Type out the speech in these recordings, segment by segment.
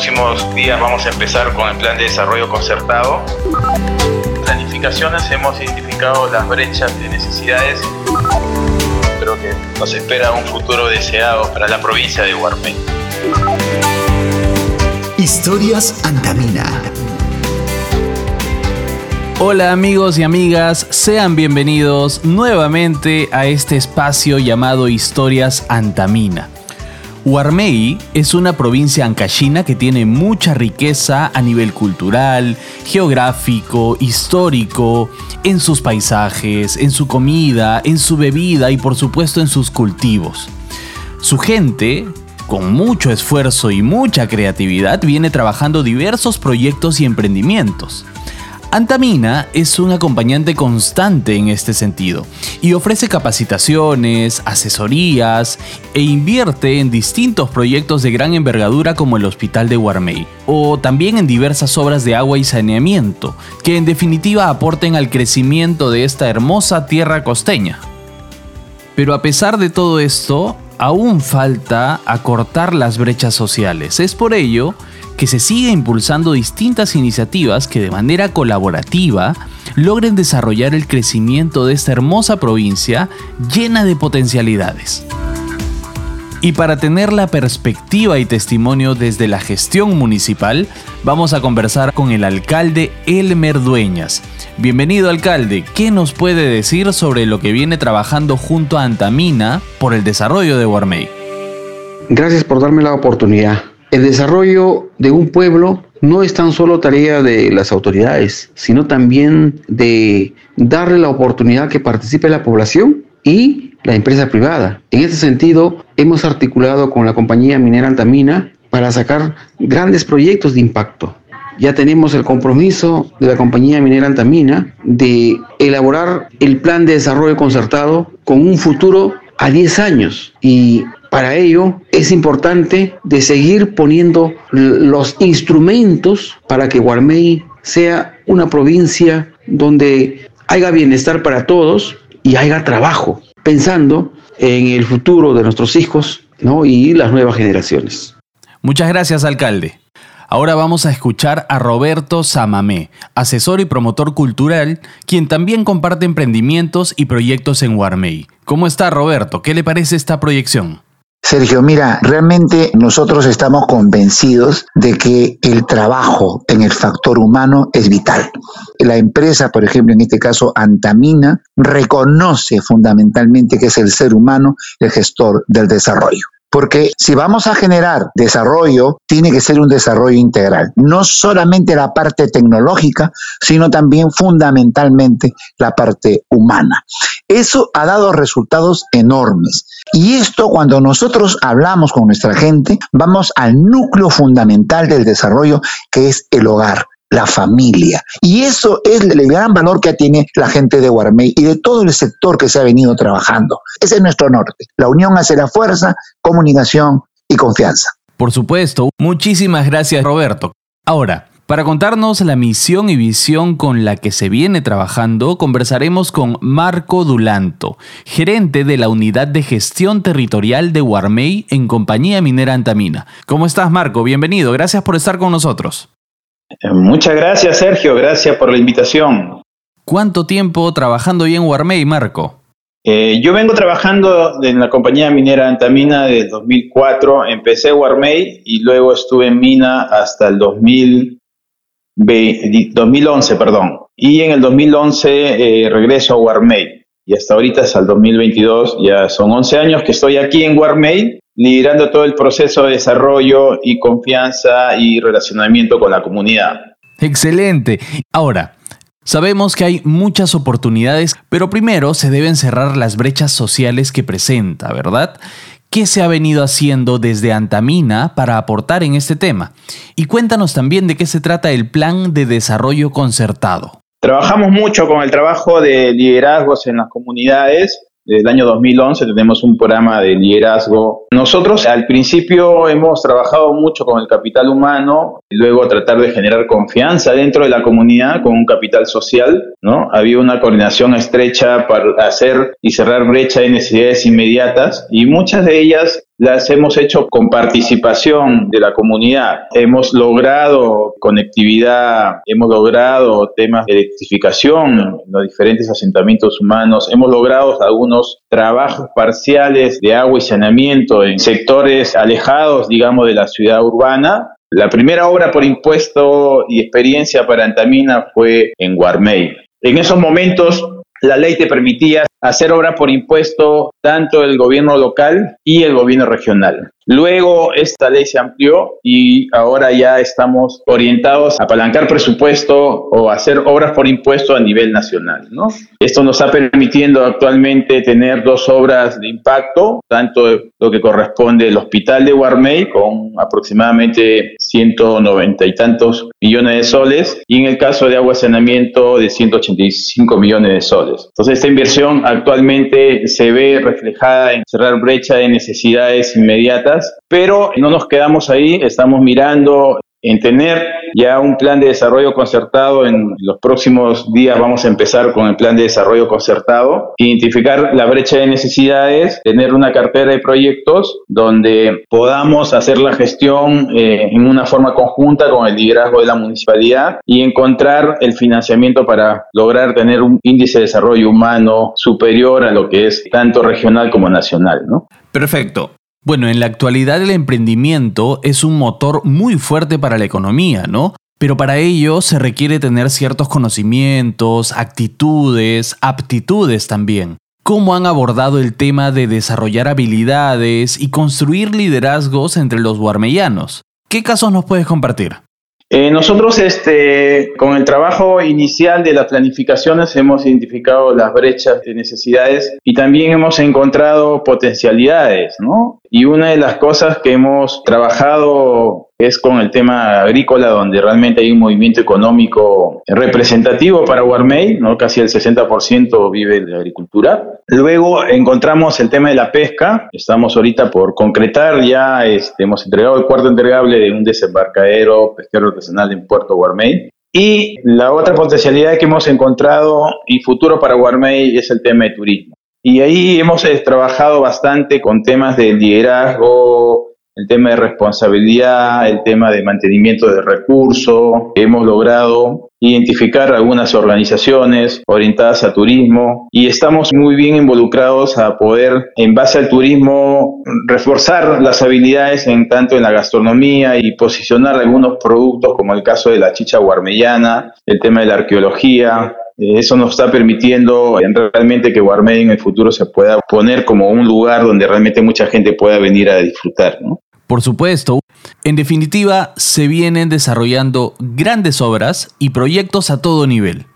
próximos días vamos a empezar con el plan de desarrollo concertado. Planificaciones hemos identificado las brechas de necesidades. Creo que nos espera un futuro deseado para la provincia de Guarmey. Historias Antamina. Hola amigos y amigas, sean bienvenidos nuevamente a este espacio llamado Historias Antamina. Huarmey es una provincia ancashina que tiene mucha riqueza a nivel cultural, geográfico, histórico, en sus paisajes, en su comida, en su bebida y por supuesto en sus cultivos. Su gente, con mucho esfuerzo y mucha creatividad, viene trabajando diversos proyectos y emprendimientos. Antamina es un acompañante constante en este sentido y ofrece capacitaciones, asesorías e invierte en distintos proyectos de gran envergadura como el Hospital de Guarmey o también en diversas obras de agua y saneamiento que en definitiva aporten al crecimiento de esta hermosa tierra costeña. Pero a pesar de todo esto, aún falta acortar las brechas sociales. Es por ello que se siga impulsando distintas iniciativas que de manera colaborativa logren desarrollar el crecimiento de esta hermosa provincia llena de potencialidades. Y para tener la perspectiva y testimonio desde la gestión municipal, vamos a conversar con el alcalde Elmer Dueñas. Bienvenido alcalde, ¿qué nos puede decir sobre lo que viene trabajando junto a Antamina por el desarrollo de Guarmey? Gracias por darme la oportunidad. El desarrollo de un pueblo no es tan solo tarea de las autoridades, sino también de darle la oportunidad que participe la población y la empresa privada. En este sentido, hemos articulado con la compañía minera Antamina para sacar grandes proyectos de impacto. Ya tenemos el compromiso de la compañía minera Antamina de elaborar el plan de desarrollo concertado con un futuro a 10 años y para ello es importante de seguir poniendo los instrumentos para que Guarmey sea una provincia donde haya bienestar para todos y haya trabajo, pensando en el futuro de nuestros hijos ¿no? y las nuevas generaciones. Muchas gracias, alcalde. Ahora vamos a escuchar a Roberto Samamé, asesor y promotor cultural, quien también comparte emprendimientos y proyectos en Guarmey. ¿Cómo está Roberto? ¿Qué le parece esta proyección? Sergio, mira, realmente nosotros estamos convencidos de que el trabajo en el factor humano es vital. La empresa, por ejemplo, en este caso Antamina, reconoce fundamentalmente que es el ser humano el gestor del desarrollo. Porque si vamos a generar desarrollo, tiene que ser un desarrollo integral. No solamente la parte tecnológica, sino también fundamentalmente la parte humana. Eso ha dado resultados enormes. Y esto cuando nosotros hablamos con nuestra gente, vamos al núcleo fundamental del desarrollo, que es el hogar la familia. Y eso es el gran valor que tiene la gente de Guarmey y de todo el sector que se ha venido trabajando. Ese es nuestro norte. La unión hace la fuerza, comunicación y confianza. Por supuesto. Muchísimas gracias, Roberto. Ahora, para contarnos la misión y visión con la que se viene trabajando, conversaremos con Marco Dulanto, gerente de la Unidad de Gestión Territorial de Guarmey en Compañía Minera Antamina. ¿Cómo estás, Marco? Bienvenido. Gracias por estar con nosotros. Muchas gracias, Sergio. Gracias por la invitación. ¿Cuánto tiempo trabajando ahí en Guarmey, Marco? Eh, yo vengo trabajando en la compañía minera Antamina desde 2004. Empecé Guarmey y luego estuve en Mina hasta el 2011, perdón. Y en el 2011 eh, regreso a Guarmey. Y hasta ahorita, hasta el 2022, ya son 11 años que estoy aquí en Guarmey liderando todo el proceso de desarrollo y confianza y relacionamiento con la comunidad. Excelente. Ahora, sabemos que hay muchas oportunidades, pero primero se deben cerrar las brechas sociales que presenta, ¿verdad? ¿Qué se ha venido haciendo desde Antamina para aportar en este tema? Y cuéntanos también de qué se trata el Plan de Desarrollo Concertado. Trabajamos mucho con el trabajo de liderazgos en las comunidades desde el año 2011 tenemos un programa de liderazgo. Nosotros al principio hemos trabajado mucho con el capital humano, y luego tratar de generar confianza dentro de la comunidad con un capital social, ¿no? Había una coordinación estrecha para hacer y cerrar brecha de necesidades inmediatas y muchas de ellas las hemos hecho con participación de la comunidad. Hemos logrado conectividad, hemos logrado temas de electrificación en los diferentes asentamientos humanos, hemos logrado algunos trabajos parciales de agua y saneamiento en sectores alejados, digamos, de la ciudad urbana. La primera obra por impuesto y experiencia para Antamina fue en Guarmey. En esos momentos la ley te permitía hacer obra por impuesto tanto el gobierno local y el gobierno regional. Luego esta ley se amplió y ahora ya estamos orientados a apalancar presupuesto o hacer obras por impuesto a nivel nacional. ¿no? Esto nos está permitiendo actualmente tener dos obras de impacto, tanto lo que corresponde al Hospital de Guarmey con aproximadamente 190 y tantos millones de soles y en el caso de agua saneamiento de 185 millones de soles. Entonces esta inversión actualmente se ve reflejada en cerrar brecha de necesidades inmediatas, pero no nos quedamos ahí, estamos mirando en tener ya un plan de desarrollo concertado. En los próximos días vamos a empezar con el plan de desarrollo concertado, identificar la brecha de necesidades, tener una cartera de proyectos donde podamos hacer la gestión eh, en una forma conjunta con el liderazgo de la municipalidad y encontrar el financiamiento para lograr tener un índice de desarrollo humano superior a lo que es tanto regional como nacional. ¿no? Perfecto. Bueno, en la actualidad el emprendimiento es un motor muy fuerte para la economía, ¿no? Pero para ello se requiere tener ciertos conocimientos, actitudes, aptitudes también. ¿Cómo han abordado el tema de desarrollar habilidades y construir liderazgos entre los guarmellanos? ¿Qué casos nos puedes compartir? Eh, nosotros, este, con el trabajo inicial de las planificaciones, hemos identificado las brechas de necesidades y también hemos encontrado potencialidades, ¿no? Y una de las cosas que hemos trabajado es con el tema agrícola, donde realmente hay un movimiento económico representativo para Guarmey, ¿no? casi el 60% vive de agricultura. Luego encontramos el tema de la pesca, estamos ahorita por concretar ya, este, hemos entregado el cuarto entregable de un desembarcadero pesquero artesanal en Puerto Guarmey. Y la otra potencialidad que hemos encontrado y futuro para Guarmey es el tema de turismo. Y ahí hemos eh, trabajado bastante con temas de liderazgo, el tema de responsabilidad, el tema de mantenimiento de recursos. Hemos logrado identificar algunas organizaciones orientadas a turismo y estamos muy bien involucrados a poder, en base al turismo, reforzar las habilidades en tanto en la gastronomía y posicionar algunos productos como el caso de la chicha guarmellana, el tema de la arqueología, eso nos está permitiendo realmente que Guarmey en el futuro se pueda poner como un lugar donde realmente mucha gente pueda venir a disfrutar. ¿no? Por supuesto, en definitiva, se vienen desarrollando grandes obras y proyectos a todo nivel.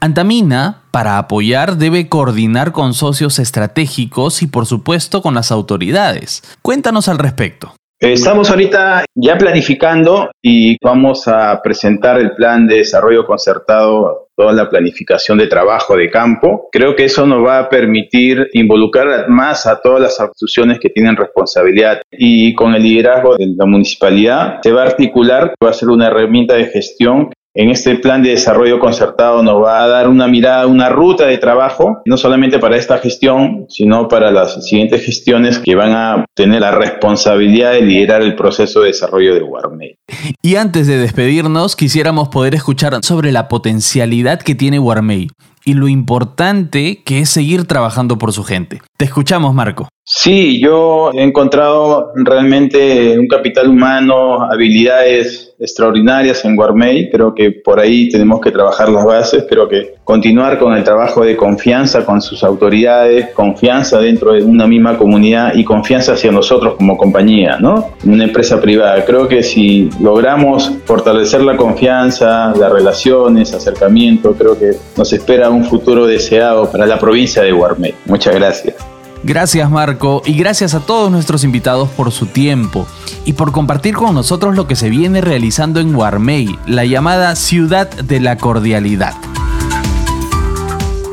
Antamina, para apoyar, debe coordinar con socios estratégicos y por supuesto con las autoridades. Cuéntanos al respecto. Estamos ahorita ya planificando y vamos a presentar el plan de desarrollo concertado, toda la planificación de trabajo de campo. Creo que eso nos va a permitir involucrar más a todas las instituciones que tienen responsabilidad y con el liderazgo de la municipalidad se va a articular, va a ser una herramienta de gestión en este plan de desarrollo concertado nos va a dar una mirada, una ruta de trabajo, no solamente para esta gestión, sino para las siguientes gestiones que van a tener la responsabilidad de liderar el proceso de desarrollo de Guarmey. Y antes de despedirnos, quisiéramos poder escuchar sobre la potencialidad que tiene Guarmey y lo importante que es seguir trabajando por su gente. Te escuchamos, Marco. Sí, yo he encontrado realmente un capital humano, habilidades extraordinarias en Guarmey. Creo que por ahí tenemos que trabajar las bases. Creo que continuar con el trabajo de confianza con sus autoridades, confianza dentro de una misma comunidad y confianza hacia nosotros como compañía, ¿no? Una empresa privada. Creo que si logramos fortalecer la confianza, las relaciones, acercamiento, creo que nos espera un futuro deseado para la provincia de Guarmey. Muchas gracias. Gracias Marco y gracias a todos nuestros invitados por su tiempo y por compartir con nosotros lo que se viene realizando en Guarmey, la llamada Ciudad de la Cordialidad.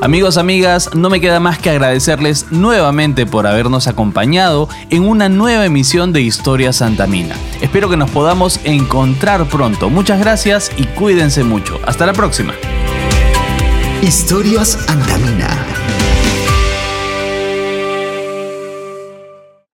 Amigos, amigas, no me queda más que agradecerles nuevamente por habernos acompañado en una nueva emisión de Historia Santa Mina. Espero que nos podamos encontrar pronto. Muchas gracias y cuídense mucho. Hasta la próxima. Historias Antamina.